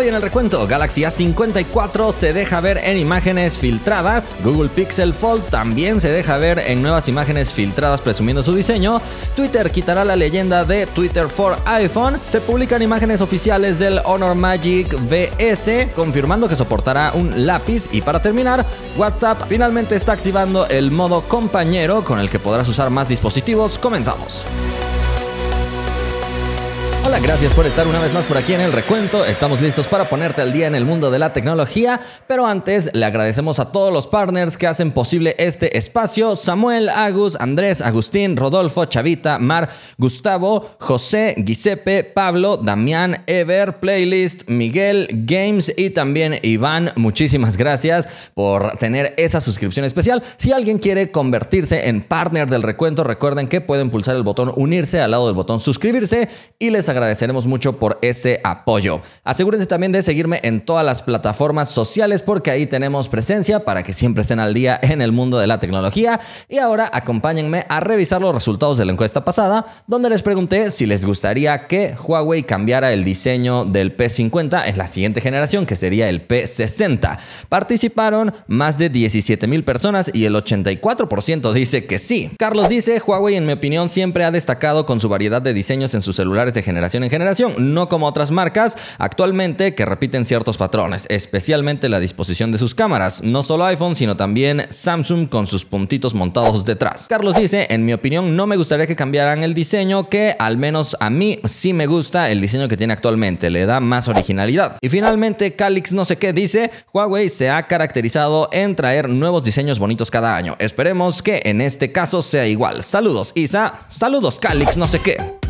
Hoy en el recuento, Galaxy A54 se deja ver en imágenes filtradas, Google Pixel Fold también se deja ver en nuevas imágenes filtradas presumiendo su diseño, Twitter quitará la leyenda de Twitter for iPhone, se publican imágenes oficiales del Honor Magic VS confirmando que soportará un lápiz y para terminar, WhatsApp finalmente está activando el modo compañero con el que podrás usar más dispositivos. Comenzamos. Hola, gracias por estar una vez más por aquí en el recuento. Estamos listos para ponerte al día en el mundo de la tecnología, pero antes le agradecemos a todos los partners que hacen posible este espacio. Samuel, Agus, Andrés, Agustín, Rodolfo, Chavita, Mar, Gustavo, José, Giuseppe, Pablo, Damián, Ever, Playlist, Miguel, Games y también Iván. Muchísimas gracias por tener esa suscripción especial. Si alguien quiere convertirse en partner del recuento, recuerden que pueden pulsar el botón unirse al lado del botón suscribirse y les agradeceremos mucho por ese apoyo. Asegúrense también de seguirme en todas las plataformas sociales porque ahí tenemos presencia para que siempre estén al día en el mundo de la tecnología. Y ahora acompáñenme a revisar los resultados de la encuesta pasada, donde les pregunté si les gustaría que Huawei cambiara el diseño del P50 en la siguiente generación, que sería el P60. Participaron más de 17 mil personas y el 84% dice que sí. Carlos dice, Huawei en mi opinión siempre ha destacado con su variedad de diseños en sus celulares de generación generación en generación, no como otras marcas actualmente que repiten ciertos patrones, especialmente la disposición de sus cámaras, no solo iPhone, sino también Samsung con sus puntitos montados detrás. Carlos dice, en mi opinión, no me gustaría que cambiaran el diseño, que al menos a mí sí me gusta el diseño que tiene actualmente, le da más originalidad. Y finalmente, Calix no sé qué dice, Huawei se ha caracterizado en traer nuevos diseños bonitos cada año. Esperemos que en este caso sea igual. Saludos, Isa. Saludos, Calix no sé qué.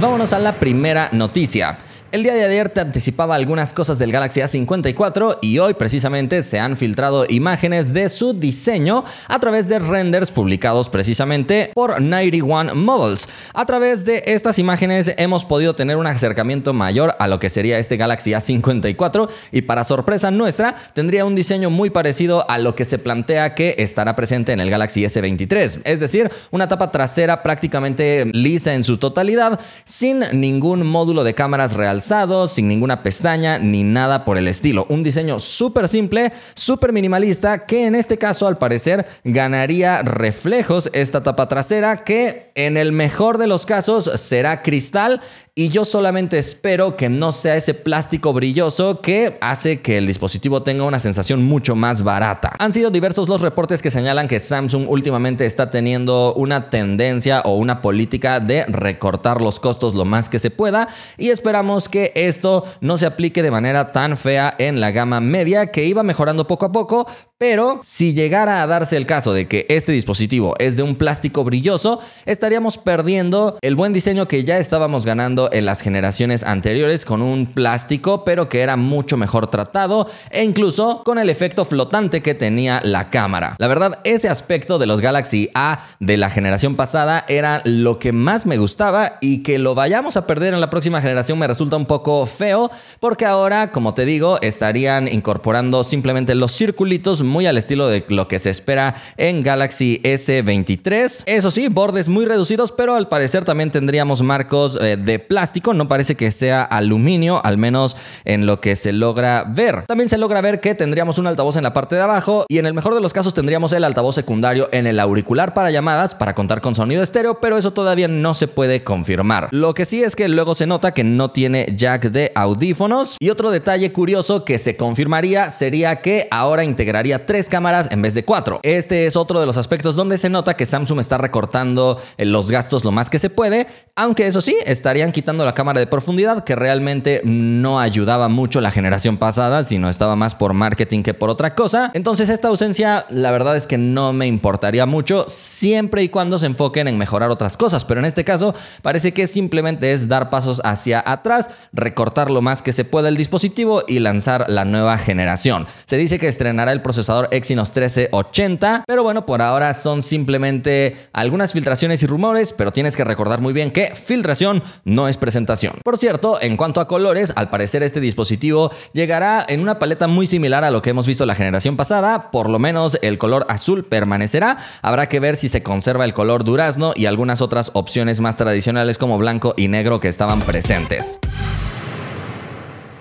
Vámonos a la primera noticia. El día de ayer te anticipaba algunas cosas del Galaxy A54 y hoy precisamente se han filtrado imágenes de su diseño a través de renders publicados precisamente por 91 Models. A través de estas imágenes hemos podido tener un acercamiento mayor a lo que sería este Galaxy A54 y para sorpresa nuestra tendría un diseño muy parecido a lo que se plantea que estará presente en el Galaxy S23, es decir, una tapa trasera prácticamente lisa en su totalidad sin ningún módulo de cámaras real sin ninguna pestaña ni nada por el estilo. Un diseño súper simple, súper minimalista, que en este caso al parecer ganaría reflejos esta tapa trasera que en el mejor de los casos será cristal y yo solamente espero que no sea ese plástico brilloso que hace que el dispositivo tenga una sensación mucho más barata. Han sido diversos los reportes que señalan que Samsung últimamente está teniendo una tendencia o una política de recortar los costos lo más que se pueda y esperamos que esto no se aplique de manera tan fea en la gama media que iba mejorando poco a poco, pero si llegara a darse el caso de que este dispositivo es de un plástico brilloso, estaríamos perdiendo el buen diseño que ya estábamos ganando en las generaciones anteriores con un plástico, pero que era mucho mejor tratado e incluso con el efecto flotante que tenía la cámara. La verdad, ese aspecto de los Galaxy A de la generación pasada era lo que más me gustaba y que lo vayamos a perder en la próxima generación me resulta un poco feo porque ahora, como te digo, estarían incorporando simplemente los circulitos muy al estilo de lo que se espera en Galaxy S23. Eso sí, bordes muy reducidos, pero al parecer también tendríamos marcos eh, de plástico. No parece que sea aluminio, al menos en lo que se logra ver. También se logra ver que tendríamos un altavoz en la parte de abajo y en el mejor de los casos tendríamos el altavoz secundario en el auricular para llamadas para contar con sonido estéreo, pero eso todavía no se puede confirmar. Lo que sí es que luego se nota que no tiene jack de audífonos. Y otro detalle curioso que se confirmaría sería que ahora integraría tres cámaras en vez de cuatro. Este es otro de los aspectos donde se nota que Samsung está recortando eh, los gastos lo más que se puede, aunque eso sí, estarían quitando la cámara de profundidad que realmente no ayudaba mucho la generación pasada, sino estaba más por marketing que por otra cosa. Entonces esta ausencia la verdad es que no me importaría mucho siempre y cuando se enfoquen en mejorar otras cosas, pero en este caso parece que simplemente es dar pasos hacia atrás, recortar lo más que se pueda el dispositivo y lanzar la nueva generación. Se dice que estrenará el procesador Exynos 1380. Pero bueno, por ahora son simplemente algunas filtraciones y rumores, pero tienes que recordar muy bien que filtración no es presentación. Por cierto, en cuanto a colores, al parecer este dispositivo llegará en una paleta muy similar a lo que hemos visto la generación pasada, por lo menos el color azul permanecerá. Habrá que ver si se conserva el color durazno y algunas otras opciones más tradicionales como blanco y negro que estaban presentes.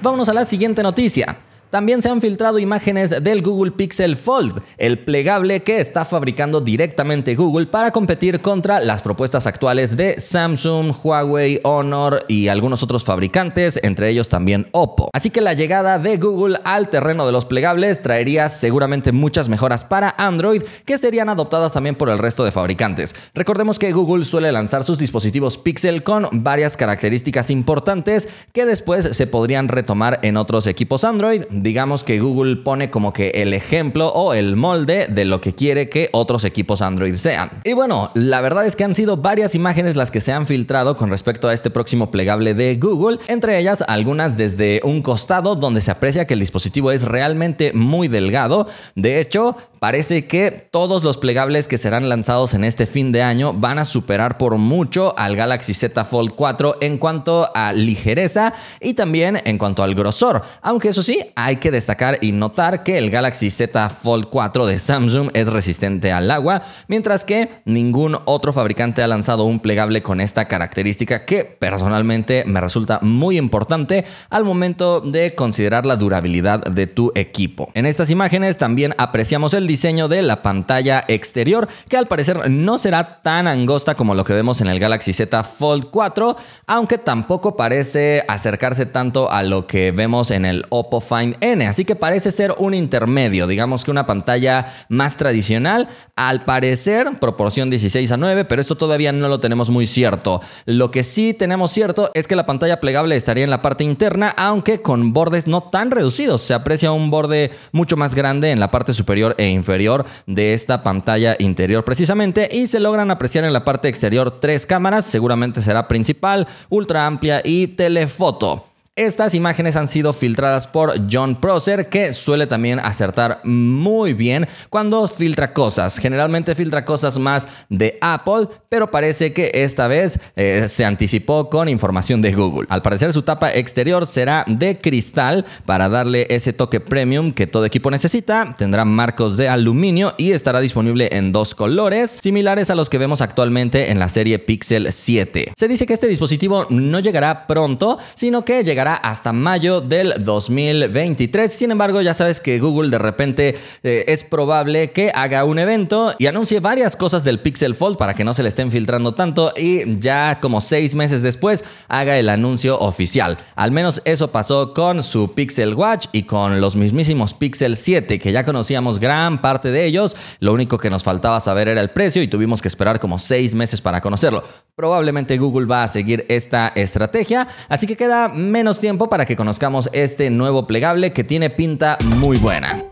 Vámonos a la siguiente noticia. También se han filtrado imágenes del Google Pixel Fold, el plegable que está fabricando directamente Google para competir contra las propuestas actuales de Samsung, Huawei, Honor y algunos otros fabricantes, entre ellos también Oppo. Así que la llegada de Google al terreno de los plegables traería seguramente muchas mejoras para Android que serían adoptadas también por el resto de fabricantes. Recordemos que Google suele lanzar sus dispositivos Pixel con varias características importantes que después se podrían retomar en otros equipos Android digamos que Google pone como que el ejemplo o el molde de lo que quiere que otros equipos Android sean. Y bueno, la verdad es que han sido varias imágenes las que se han filtrado con respecto a este próximo plegable de Google, entre ellas algunas desde un costado donde se aprecia que el dispositivo es realmente muy delgado. De hecho, parece que todos los plegables que serán lanzados en este fin de año van a superar por mucho al Galaxy Z Fold 4 en cuanto a ligereza y también en cuanto al grosor. Aunque eso sí, hay que destacar y notar que el Galaxy Z Fold 4 de Samsung es resistente al agua, mientras que ningún otro fabricante ha lanzado un plegable con esta característica que personalmente me resulta muy importante al momento de considerar la durabilidad de tu equipo. En estas imágenes también apreciamos el diseño de la pantalla exterior, que al parecer no será tan angosta como lo que vemos en el Galaxy Z Fold 4, aunque tampoco parece acercarse tanto a lo que vemos en el Oppo Find así que parece ser un intermedio, digamos que una pantalla más tradicional, al parecer proporción 16 a 9, pero esto todavía no lo tenemos muy cierto. Lo que sí tenemos cierto es que la pantalla plegable estaría en la parte interna, aunque con bordes no tan reducidos, se aprecia un borde mucho más grande en la parte superior e inferior de esta pantalla interior precisamente y se logran apreciar en la parte exterior tres cámaras, seguramente será principal, ultra amplia y telefoto. Estas imágenes han sido filtradas por John Prosser, que suele también acertar muy bien cuando filtra cosas. Generalmente filtra cosas más de Apple, pero parece que esta vez eh, se anticipó con información de Google. Al parecer su tapa exterior será de cristal para darle ese toque premium que todo equipo necesita. Tendrá marcos de aluminio y estará disponible en dos colores, similares a los que vemos actualmente en la serie Pixel 7. Se dice que este dispositivo no llegará pronto, sino que llegará hasta mayo del 2023. Sin embargo, ya sabes que Google de repente eh, es probable que haga un evento y anuncie varias cosas del Pixel Fold para que no se le estén filtrando tanto y ya como seis meses después haga el anuncio oficial. Al menos eso pasó con su Pixel Watch y con los mismísimos Pixel 7 que ya conocíamos gran parte de ellos. Lo único que nos faltaba saber era el precio y tuvimos que esperar como seis meses para conocerlo. Probablemente Google va a seguir esta estrategia, así que queda tiempo para que conozcamos este nuevo plegable que tiene pinta muy buena.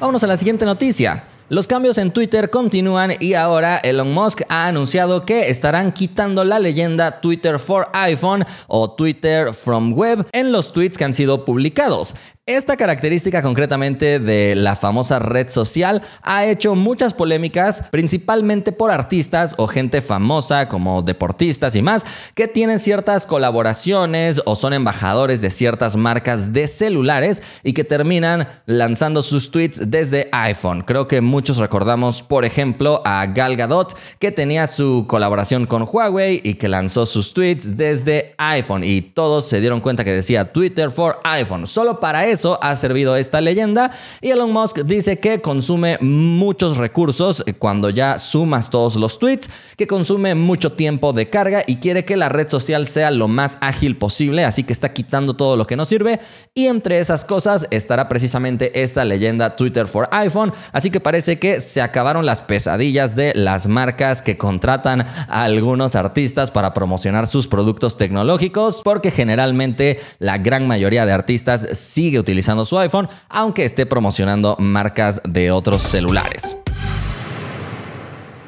Vámonos a la siguiente noticia. Los cambios en Twitter continúan y ahora Elon Musk ha anunciado que estarán quitando la leyenda Twitter for iPhone o Twitter from Web en los tweets que han sido publicados. Esta característica concretamente de la famosa red social ha hecho muchas polémicas, principalmente por artistas o gente famosa como deportistas y más, que tienen ciertas colaboraciones o son embajadores de ciertas marcas de celulares y que terminan lanzando sus tweets desde iPhone. Creo que muchos recordamos, por ejemplo, a Gal Gadot, que tenía su colaboración con Huawei y que lanzó sus tweets desde iPhone y todos se dieron cuenta que decía Twitter for iPhone. Solo para eso eso ha servido esta leyenda. Y Elon Musk dice que consume muchos recursos cuando ya sumas todos los tweets, que consume mucho tiempo de carga y quiere que la red social sea lo más ágil posible, así que está quitando todo lo que no sirve. Y entre esas cosas estará precisamente esta leyenda Twitter for iPhone, así que parece que se acabaron las pesadillas de las marcas que contratan a algunos artistas para promocionar sus productos tecnológicos, porque generalmente la gran mayoría de artistas sigue utilizando su iPhone, aunque esté promocionando marcas de otros celulares.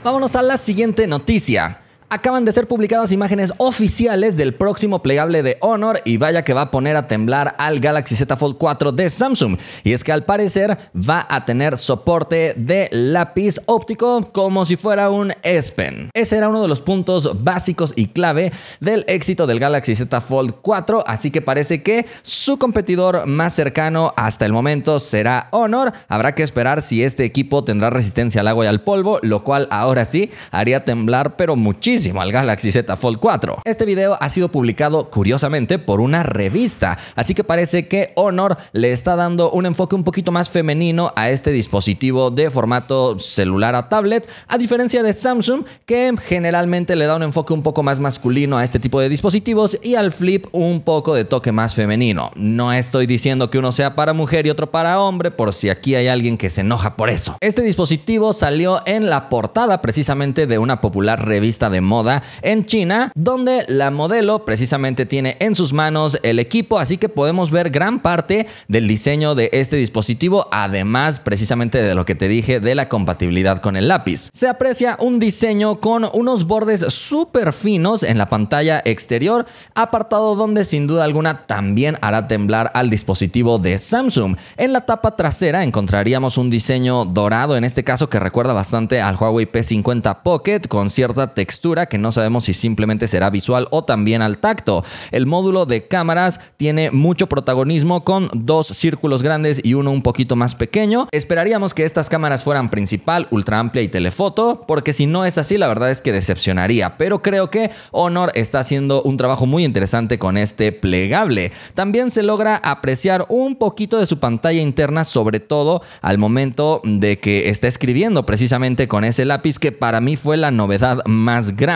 Vámonos a la siguiente noticia acaban de ser publicadas imágenes oficiales del próximo plegable de Honor y vaya que va a poner a temblar al Galaxy Z Fold 4 de Samsung. Y es que al parecer va a tener soporte de lápiz óptico como si fuera un S Pen. Ese era uno de los puntos básicos y clave del éxito del Galaxy Z Fold 4, así que parece que su competidor más cercano hasta el momento será Honor. Habrá que esperar si este equipo tendrá resistencia al agua y al polvo, lo cual ahora sí haría temblar pero muchísimo al Galaxy Z Fold 4. Este video ha sido publicado curiosamente por una revista, así que parece que Honor le está dando un enfoque un poquito más femenino a este dispositivo de formato celular a tablet, a diferencia de Samsung que generalmente le da un enfoque un poco más masculino a este tipo de dispositivos y al Flip un poco de toque más femenino. No estoy diciendo que uno sea para mujer y otro para hombre, por si aquí hay alguien que se enoja por eso. Este dispositivo salió en la portada precisamente de una popular revista de moda en China, donde la modelo precisamente tiene en sus manos el equipo, así que podemos ver gran parte del diseño de este dispositivo, además precisamente de lo que te dije de la compatibilidad con el lápiz. Se aprecia un diseño con unos bordes súper finos en la pantalla exterior, apartado donde sin duda alguna también hará temblar al dispositivo de Samsung. En la tapa trasera encontraríamos un diseño dorado, en este caso que recuerda bastante al Huawei P50 Pocket, con cierta textura que no sabemos si simplemente será visual o también al tacto. El módulo de cámaras tiene mucho protagonismo con dos círculos grandes y uno un poquito más pequeño. Esperaríamos que estas cámaras fueran principal, ultra amplia y telefoto, porque si no es así, la verdad es que decepcionaría. Pero creo que Honor está haciendo un trabajo muy interesante con este plegable. También se logra apreciar un poquito de su pantalla interna, sobre todo al momento de que está escribiendo precisamente con ese lápiz que para mí fue la novedad más grande.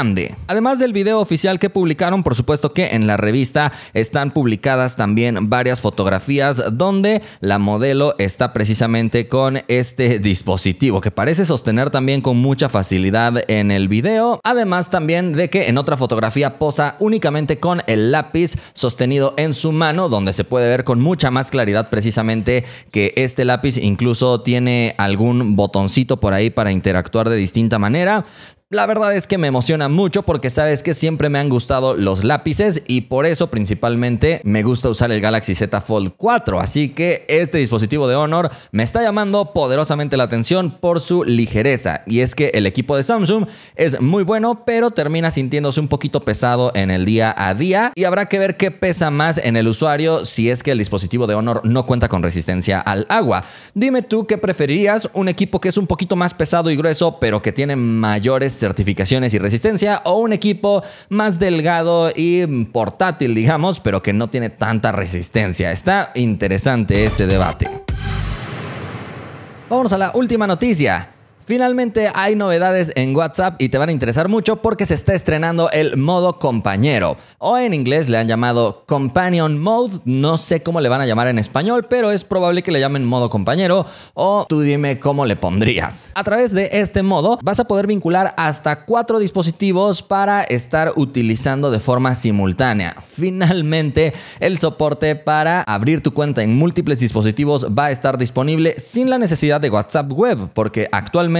Además del video oficial que publicaron, por supuesto que en la revista están publicadas también varias fotografías donde la modelo está precisamente con este dispositivo que parece sostener también con mucha facilidad en el video. Además también de que en otra fotografía posa únicamente con el lápiz sostenido en su mano donde se puede ver con mucha más claridad precisamente que este lápiz incluso tiene algún botoncito por ahí para interactuar de distinta manera. La verdad es que me emociona mucho porque sabes que siempre me han gustado los lápices y por eso principalmente me gusta usar el Galaxy Z Fold 4. Así que este dispositivo de Honor me está llamando poderosamente la atención por su ligereza. Y es que el equipo de Samsung es muy bueno, pero termina sintiéndose un poquito pesado en el día a día. Y habrá que ver qué pesa más en el usuario si es que el dispositivo de Honor no cuenta con resistencia al agua. Dime tú qué preferirías, un equipo que es un poquito más pesado y grueso, pero que tiene mayores certificaciones y resistencia o un equipo más delgado y portátil, digamos, pero que no tiene tanta resistencia. Está interesante este debate. Vamos a la última noticia. Finalmente hay novedades en WhatsApp y te van a interesar mucho porque se está estrenando el modo compañero o en inglés le han llamado Companion Mode, no sé cómo le van a llamar en español, pero es probable que le llamen modo compañero o tú dime cómo le pondrías. A través de este modo vas a poder vincular hasta cuatro dispositivos para estar utilizando de forma simultánea. Finalmente el soporte para abrir tu cuenta en múltiples dispositivos va a estar disponible sin la necesidad de WhatsApp web porque actualmente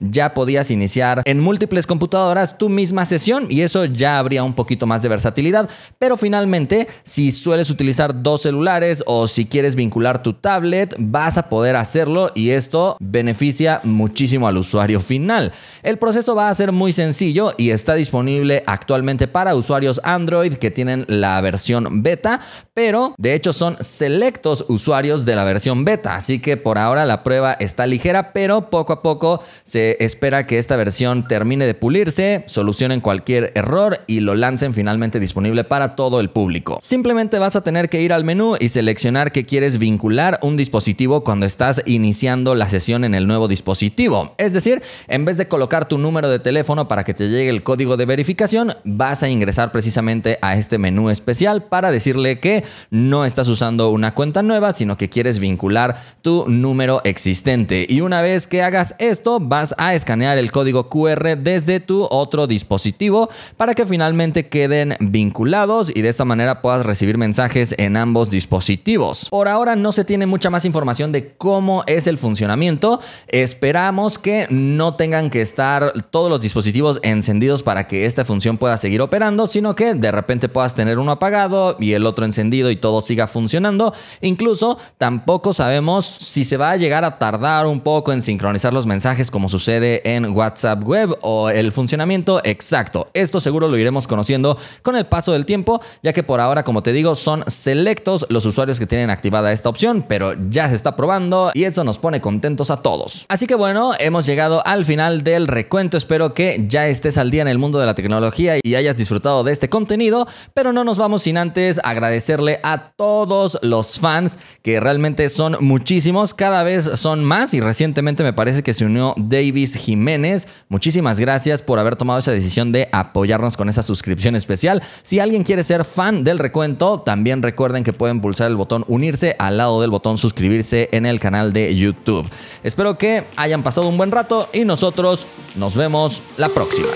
ya podías iniciar en múltiples computadoras tu misma sesión y eso ya habría un poquito más de versatilidad. Pero finalmente, si sueles utilizar dos celulares o si quieres vincular tu tablet, vas a poder hacerlo y esto beneficia muchísimo al usuario final. El proceso va a ser muy sencillo y está disponible actualmente para usuarios Android que tienen la versión beta, pero de hecho son selectos usuarios de la versión beta, así que por ahora la prueba está ligera, pero poco a poco se espera que esta versión termine de pulirse, solucionen cualquier error y lo lancen finalmente disponible para todo el público. Simplemente vas a tener que ir al menú y seleccionar que quieres vincular un dispositivo cuando estás iniciando la sesión en el nuevo dispositivo. Es decir, en vez de colocar tu número de teléfono para que te llegue el código de verificación, vas a ingresar precisamente a este menú especial para decirle que no estás usando una cuenta nueva, sino que quieres vincular tu número existente. Y una vez que hagas esto, vas a escanear el código QR desde tu otro dispositivo para que finalmente queden vinculados y de esta manera puedas recibir mensajes en ambos dispositivos. Por ahora no se tiene mucha más información de cómo es el funcionamiento. Esperamos que no tengan que estar todos los dispositivos encendidos para que esta función pueda seguir operando, sino que de repente puedas tener uno apagado y el otro encendido y todo siga funcionando. Incluso tampoco sabemos si se va a llegar a tardar un poco en sincronizar los mensajes como sucede en WhatsApp web o el funcionamiento exacto. Esto seguro lo iremos conociendo con el paso del tiempo, ya que por ahora, como te digo, son selectos los usuarios que tienen activada esta opción, pero ya se está probando y eso nos pone contentos a todos. Así que bueno, hemos llegado al final del recuento. Espero que ya estés al día en el mundo de la tecnología y hayas disfrutado de este contenido, pero no nos vamos sin antes agradecerle a todos los fans que realmente son muchísimos, cada vez son más y recientemente me parece que se Davis Jiménez. Muchísimas gracias por haber tomado esa decisión de apoyarnos con esa suscripción especial. Si alguien quiere ser fan del recuento, también recuerden que pueden pulsar el botón unirse al lado del botón suscribirse en el canal de YouTube. Espero que hayan pasado un buen rato y nosotros nos vemos la próxima.